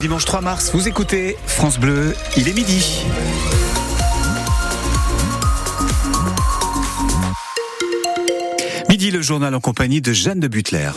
Dimanche 3 mars, vous écoutez France Bleu, il est midi. Midi, le journal en compagnie de Jeanne de Butler.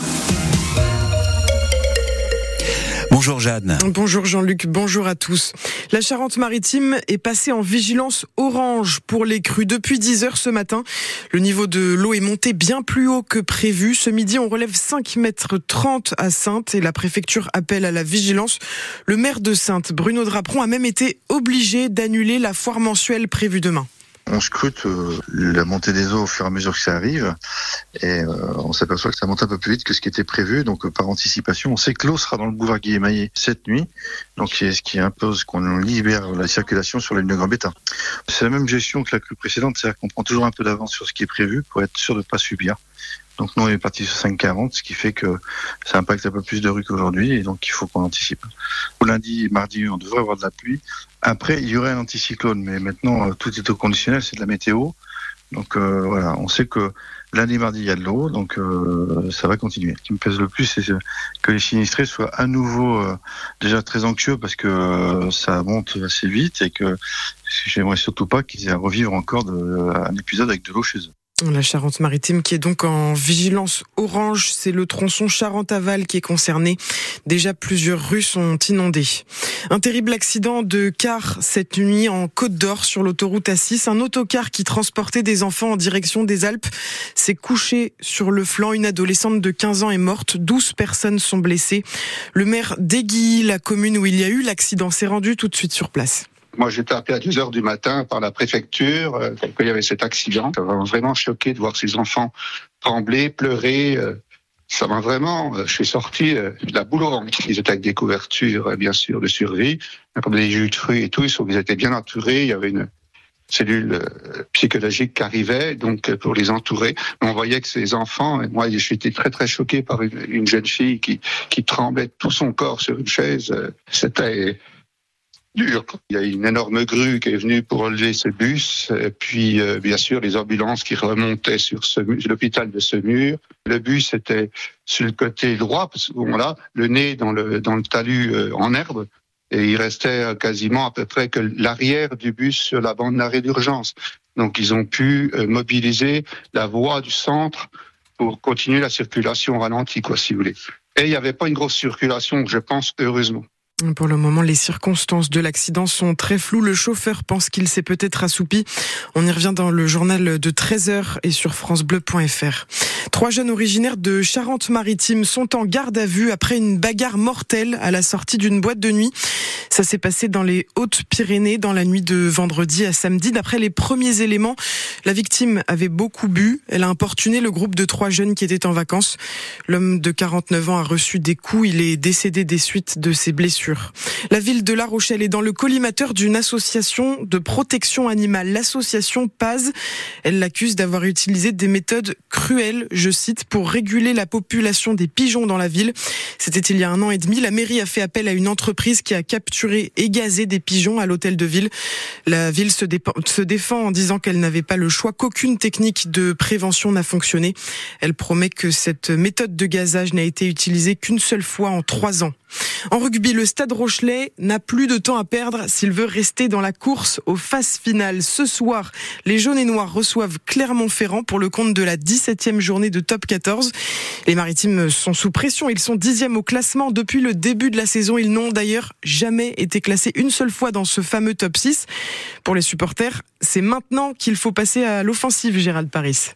Bonjour Jeanne. Bonjour Jean-Luc, bonjour à tous. La Charente-Maritime est passée en vigilance orange pour les crues depuis 10 heures ce matin. Le niveau de l'eau est monté bien plus haut que prévu. Ce midi, on relève 5 mètres 30 à Sainte et la préfecture appelle à la vigilance. Le maire de Sainte, Bruno Draperon, a même été obligé d'annuler la foire mensuelle prévue demain. On scrute euh, la montée des eaux au fur et à mesure que ça arrive et euh, on s'aperçoit que ça monte un peu plus vite que ce qui était prévu. Donc euh, par anticipation, on sait que l'eau sera dans le boulevard Guillemay cette nuit, donc ce qui impose qu'on libère la circulation sur la ligne de Grand. C'est la même gestion que la crue précédente, c'est-à-dire qu'on prend toujours un peu d'avance sur ce qui est prévu pour être sûr de ne pas subir. Donc nous on est parti sur 5,40, ce qui fait que ça impacte un peu plus de rue qu'aujourd'hui et donc il faut qu'on anticipe. Au lundi mardi, on devrait avoir de la pluie. Après, il y aurait un anticyclone, mais maintenant euh, tout est au conditionnel, c'est de la météo. Donc euh, voilà, on sait que lundi, mardi, il y a de l'eau, donc euh, ça va continuer. Ce qui me pèse le plus, c'est que les sinistrés soient à nouveau euh, déjà très anxieux parce que euh, ça monte assez vite et que j'aimerais surtout pas qu'ils aient à revivre encore un épisode avec de l'eau chez eux. La Charente-Maritime qui est donc en vigilance orange, c'est le tronçon Charente-Aval qui est concerné. Déjà plusieurs rues sont inondées. Un terrible accident de car cette nuit en Côte d'Or sur l'autoroute A6. Un autocar qui transportait des enfants en direction des Alpes s'est couché sur le flanc. Une adolescente de 15 ans est morte. 12 personnes sont blessées. Le maire d'Aiguilly, la commune où il y a eu l'accident, s'est rendu tout de suite sur place. Moi, j'étais appelé à 2 heures du matin par la préfecture euh, il y avait cet accident. Ça m'a vraiment choqué de voir ces enfants trembler, pleurer. Euh, ça m'a vraiment, euh, je suis sorti de la boule au Ils étaient avec des couvertures, bien sûr, de survie, comme des jus de fruits et tout. Ils étaient bien entourés. Il y avait une cellule psychologique qui arrivait, donc pour les entourer. On voyait que ces enfants, et moi, j'étais très très choqué par une, une, jeune fille qui qui tremblait tout son corps sur une chaise. C'était dur. Il y a une énorme grue qui est venue pour relever ce bus, et puis euh, bien sûr les ambulances qui remontaient sur l'hôpital de Semur. Le bus était sur le côté droit, parce que là, le nez dans le dans le talus euh, en herbe, et il restait euh, quasiment à peu près que l'arrière du bus sur la bande d'arrêt d'urgence. Donc ils ont pu mobiliser la voie du centre pour continuer la circulation ralentie, quoi, si vous voulez. Et il n'y avait pas une grosse circulation, je pense, heureusement. Pour le moment, les circonstances de l'accident sont très floues. Le chauffeur pense qu'il s'est peut-être assoupi. On y revient dans le journal de 13h et sur francebleu.fr. Trois jeunes originaires de Charente-Maritime sont en garde à vue après une bagarre mortelle à la sortie d'une boîte de nuit. Ça s'est passé dans les Hautes-Pyrénées dans la nuit de vendredi à samedi. D'après les premiers éléments, la victime avait beaucoup bu. Elle a importuné le groupe de trois jeunes qui étaient en vacances. L'homme de 49 ans a reçu des coups. Il est décédé des suites de ses blessures. La ville de La Rochelle est dans le collimateur d'une association de protection animale, l'association Paz. Elle l'accuse d'avoir utilisé des méthodes cruelles, je cite, pour réguler la population des pigeons dans la ville. C'était il y a un an et demi. La mairie a fait appel à une entreprise qui a capturé et gazé des pigeons à l'hôtel de ville. La ville se, se défend en disant qu'elle n'avait pas le choix, qu'aucune technique de prévention n'a fonctionné. Elle promet que cette méthode de gazage n'a été utilisée qu'une seule fois en trois ans. En rugby, le Stade Rochelet n'a plus de temps à perdre s'il veut rester dans la course aux phases finales. Ce soir, les jaunes et noirs reçoivent Clermont-Ferrand pour le compte de la 17e journée de top 14. Les maritimes sont sous pression. Ils sont dixièmes au classement depuis le début de la saison. Ils n'ont d'ailleurs jamais été classés une seule fois dans ce fameux top 6. Pour les supporters, c'est maintenant qu'il faut passer à l'offensive, Gérald Paris.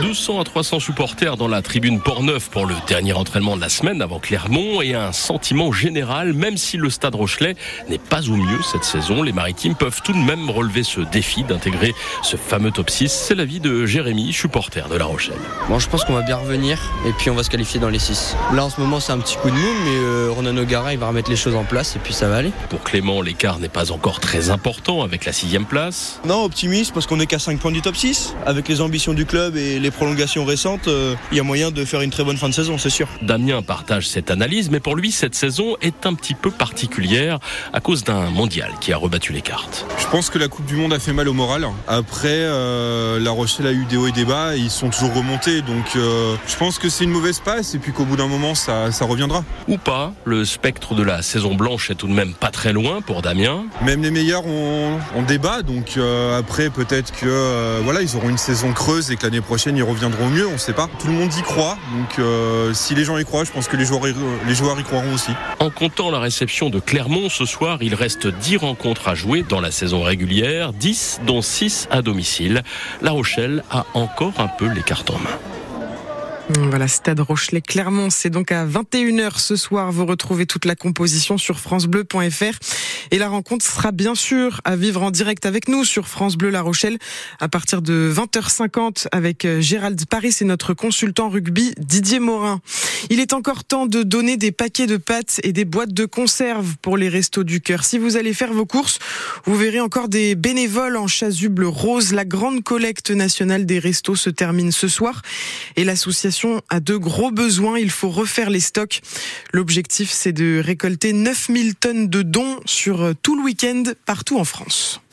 200 à 300 supporters dans la tribune Port-Neuf pour le dernier entraînement de la semaine avant Clermont et un sentiment général, même si le stade Rochelet n'est pas au mieux cette saison, les maritimes peuvent tout de même relever ce défi d'intégrer ce fameux top 6. C'est l'avis de Jérémy, supporter de La Rochelle. Bon, je pense qu'on va bien revenir et puis on va se qualifier dans les 6. Là en ce moment c'est un petit coup de mou, mais euh, Ronan O'Gara il va remettre les choses en place et puis ça va aller. Pour Clément, l'écart n'est pas encore très important avec la sixième place. Non, optimiste parce qu'on est qu'à 5 points du top 6. Avec les ambitions du club et les prolongations récentes, euh, il y a moyen de faire une très bonne fin de saison, c'est sûr. Damien partage cette analyse, mais pour lui, cette saison est un petit peu particulière à cause d'un mondial qui a rebattu les cartes. Je pense que la Coupe du Monde a fait mal au moral. Après, euh, La Rochelle a eu des hauts et des bas, et ils sont toujours remontés, donc euh, je pense que c'est une mauvaise passe, et puis qu'au bout d'un moment, ça, ça reviendra. Ou pas, le spectre de la saison blanche est tout de même pas très loin pour Damien. Même les meilleurs ont, ont débat, donc euh, après peut-être que euh, voilà, ils auront une saison creuse et que l'année prochaine ils reviendront mieux, on sait pas. Tout le monde y croit, donc euh, si les gens y croient, je pense que les joueurs, y- les joueurs y croiront aussi. En comptant la réception de Clermont ce soir, il reste 10 rencontres à jouer dans la saison régulière, 10 dont 6 à domicile. La Rochelle a encore un peu les cartes en main. Voilà, Stade Rochelet Clermont, c'est donc à 21h ce soir. Vous retrouvez toute la composition sur francebleu.fr et la rencontre sera bien sûr à vivre en direct avec nous sur France Bleu La Rochelle à partir de 20h50 avec euh, Gérald Paris et notre consultant rugby Didier Morin. Il est encore temps de donner des paquets de pâtes et des boîtes de conserve pour les restos du cœur. Si vous allez faire vos courses, vous verrez encore des bénévoles en chasuble rose. La grande collecte nationale des restos se termine ce soir et l'association a de gros besoins. Il faut refaire les stocks. L'objectif, c'est de récolter 9000 tonnes de dons sur tout le week-end partout en France.